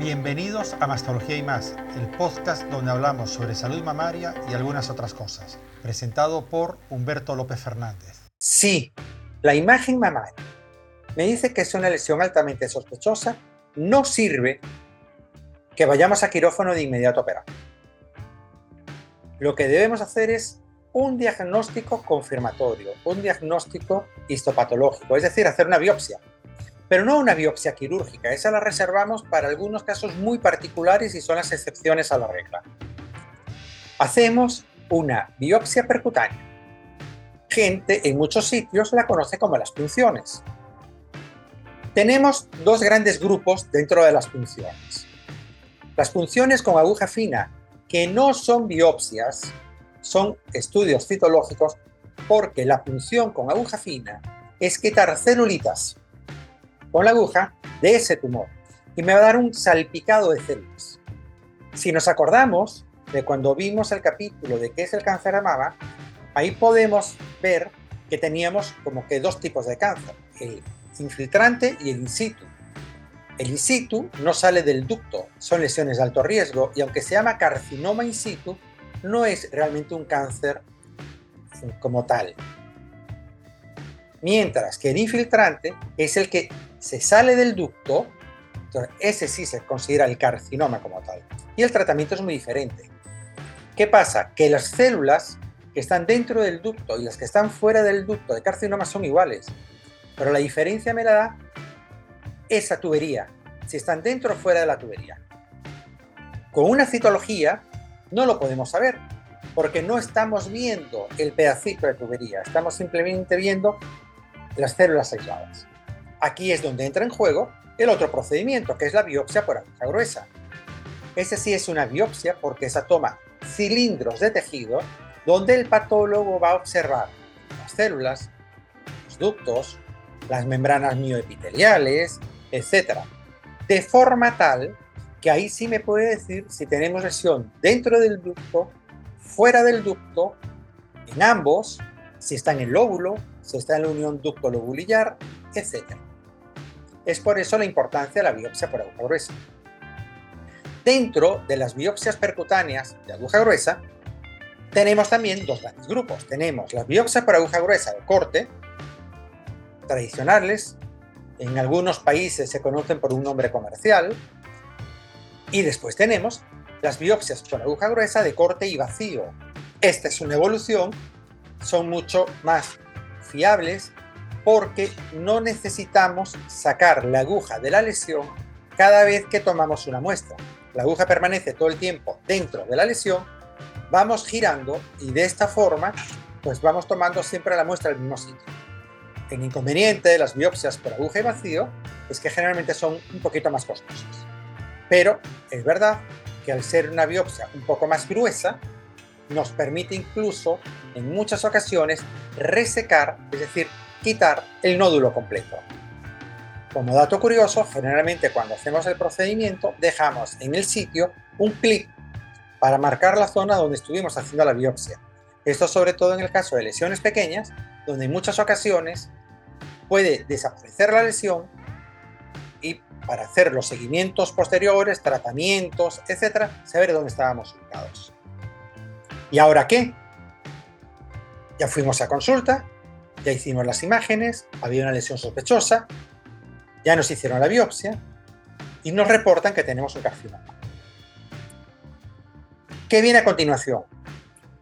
Bienvenidos a Mastología y más, el podcast donde hablamos sobre salud mamaria y algunas otras cosas, presentado por Humberto López Fernández. Sí, la imagen mamaria me dice que es una lesión altamente sospechosa, no sirve que vayamos a quirófano de inmediato a operar. Lo que debemos hacer es un diagnóstico confirmatorio, un diagnóstico histopatológico, es decir, hacer una biopsia. Pero no una biopsia quirúrgica, esa la reservamos para algunos casos muy particulares y son las excepciones a la regla. Hacemos una biopsia percutánea. Gente en muchos sitios la conoce como las punciones. Tenemos dos grandes grupos dentro de las punciones. Las punciones con aguja fina, que no son biopsias, son estudios citológicos porque la punción con aguja fina es quitar celulitas con la aguja de ese tumor y me va a dar un salpicado de células. Si nos acordamos de cuando vimos el capítulo de qué es el cáncer de mama, ahí podemos ver que teníamos como que dos tipos de cáncer, el infiltrante y el in situ. El in situ no sale del ducto, son lesiones de alto riesgo y aunque se llama carcinoma in situ, no es realmente un cáncer como tal. Mientras que el infiltrante es el que se sale del ducto, ese sí se considera el carcinoma como tal. Y el tratamiento es muy diferente. ¿Qué pasa? Que las células que están dentro del ducto y las que están fuera del ducto de carcinoma son iguales. Pero la diferencia me la da esa tubería, si están dentro o fuera de la tubería. Con una citología no lo podemos saber, porque no estamos viendo el pedacito de tubería, estamos simplemente viendo las células aisladas. Aquí es donde entra en juego el otro procedimiento, que es la biopsia por aguja gruesa. Ese sí es una biopsia porque esa toma cilindros de tejido donde el patólogo va a observar las células, los ductos, las membranas mioepiteliales, etc. De forma tal que ahí sí me puede decir si tenemos lesión dentro del ducto, fuera del ducto, en ambos, si está en el lóbulo, si está en la unión ducto-lobulillar, etc. Es por eso la importancia de la biopsia por aguja gruesa. Dentro de las biopsias percutáneas de aguja gruesa, tenemos también dos grandes grupos. Tenemos las biopsias por aguja gruesa de corte, tradicionales, en algunos países se conocen por un nombre comercial, y después tenemos las biopsias por aguja gruesa de corte y vacío. Esta es una evolución, son mucho más fiables porque no necesitamos sacar la aguja de la lesión cada vez que tomamos una muestra. La aguja permanece todo el tiempo dentro de la lesión, vamos girando y de esta forma pues vamos tomando siempre la muestra del mismo sitio. El inconveniente de las biopsias por aguja y vacío es que generalmente son un poquito más costosas. Pero es verdad que al ser una biopsia un poco más gruesa, nos permite incluso en muchas ocasiones resecar, es decir, quitar el nódulo completo. Como dato curioso, generalmente cuando hacemos el procedimiento dejamos en el sitio un clic para marcar la zona donde estuvimos haciendo la biopsia. Esto sobre todo en el caso de lesiones pequeñas, donde en muchas ocasiones puede desaparecer la lesión y para hacer los seguimientos posteriores, tratamientos, etcétera, saber dónde estábamos ubicados. ¿Y ahora qué? Ya fuimos a consulta, ya hicimos las imágenes, había una lesión sospechosa, ya nos hicieron la biopsia y nos reportan que tenemos un carcinoma. ¿Qué viene a continuación?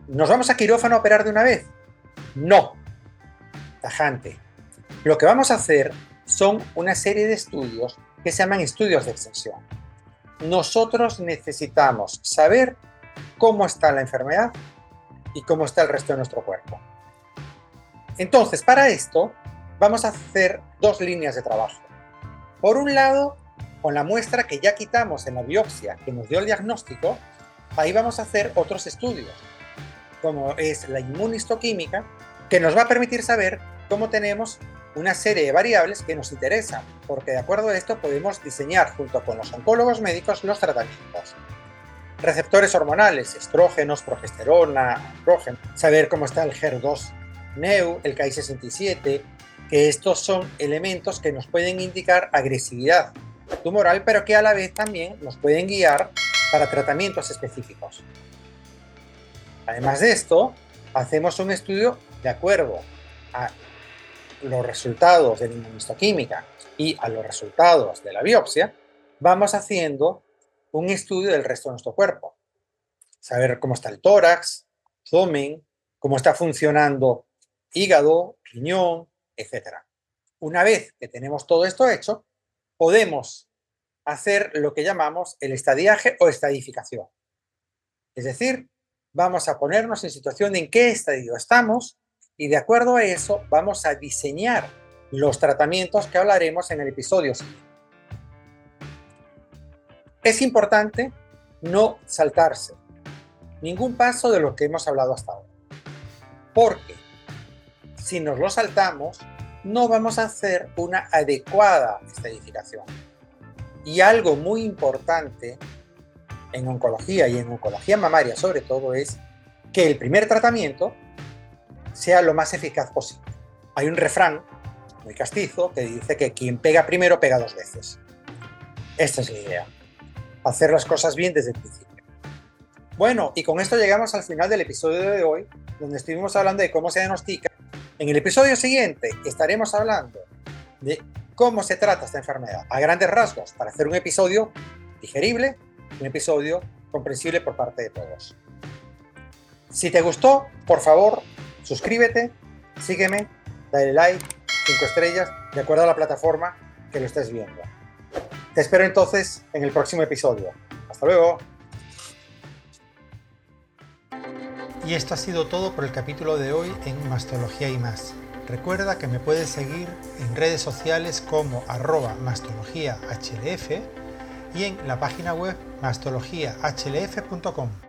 ¿Nos vamos a quirófano a operar de una vez? No. Tajante. Lo que vamos a hacer son una serie de estudios que se llaman estudios de extensión. Nosotros necesitamos saber cómo está la enfermedad y cómo está el resto de nuestro cuerpo. Entonces, para esto, vamos a hacer dos líneas de trabajo. Por un lado, con la muestra que ya quitamos en la biopsia que nos dio el diagnóstico, ahí vamos a hacer otros estudios, como es la inmunistoquímica, que nos va a permitir saber cómo tenemos una serie de variables que nos interesan, porque de acuerdo a esto podemos diseñar junto con los oncólogos médicos los tratamientos. Receptores hormonales, estrógenos, progesterona, andrógeno, saber cómo está el HER2 NEU, el KI67, que estos son elementos que nos pueden indicar agresividad tumoral, pero que a la vez también nos pueden guiar para tratamientos específicos. Además de esto, hacemos un estudio de acuerdo a los resultados de la inmunohistoquímica y a los resultados de la biopsia, vamos haciendo un estudio del resto de nuestro cuerpo. Saber cómo está el tórax, abdomen, cómo está funcionando hígado, riñón, etc. Una vez que tenemos todo esto hecho, podemos hacer lo que llamamos el estadiaje o estadificación. Es decir, vamos a ponernos en situación de en qué estadio estamos y de acuerdo a eso vamos a diseñar los tratamientos que hablaremos en el episodio siguiente. Es importante no saltarse ningún paso de lo que hemos hablado hasta ahora. Porque si nos lo saltamos, no vamos a hacer una adecuada estadificación. Y algo muy importante en oncología y en oncología mamaria sobre todo es que el primer tratamiento sea lo más eficaz posible. Hay un refrán muy castizo que dice que quien pega primero pega dos veces. Esta es la idea. Hacer las cosas bien desde el principio. Bueno, y con esto llegamos al final del episodio de hoy, donde estuvimos hablando de cómo se diagnostica. En el episodio siguiente estaremos hablando de cómo se trata esta enfermedad a grandes rasgos para hacer un episodio digerible, un episodio comprensible por parte de todos. Si te gustó, por favor, suscríbete, sígueme, dale like, 5 estrellas, de acuerdo a la plataforma que lo estés viendo. Te espero entonces en el próximo episodio. Hasta luego. Y esto ha sido todo por el capítulo de hoy en Mastología y más. Recuerda que me puedes seguir en redes sociales como arroba mastologiahlf y en la página web mastologiahlf.com.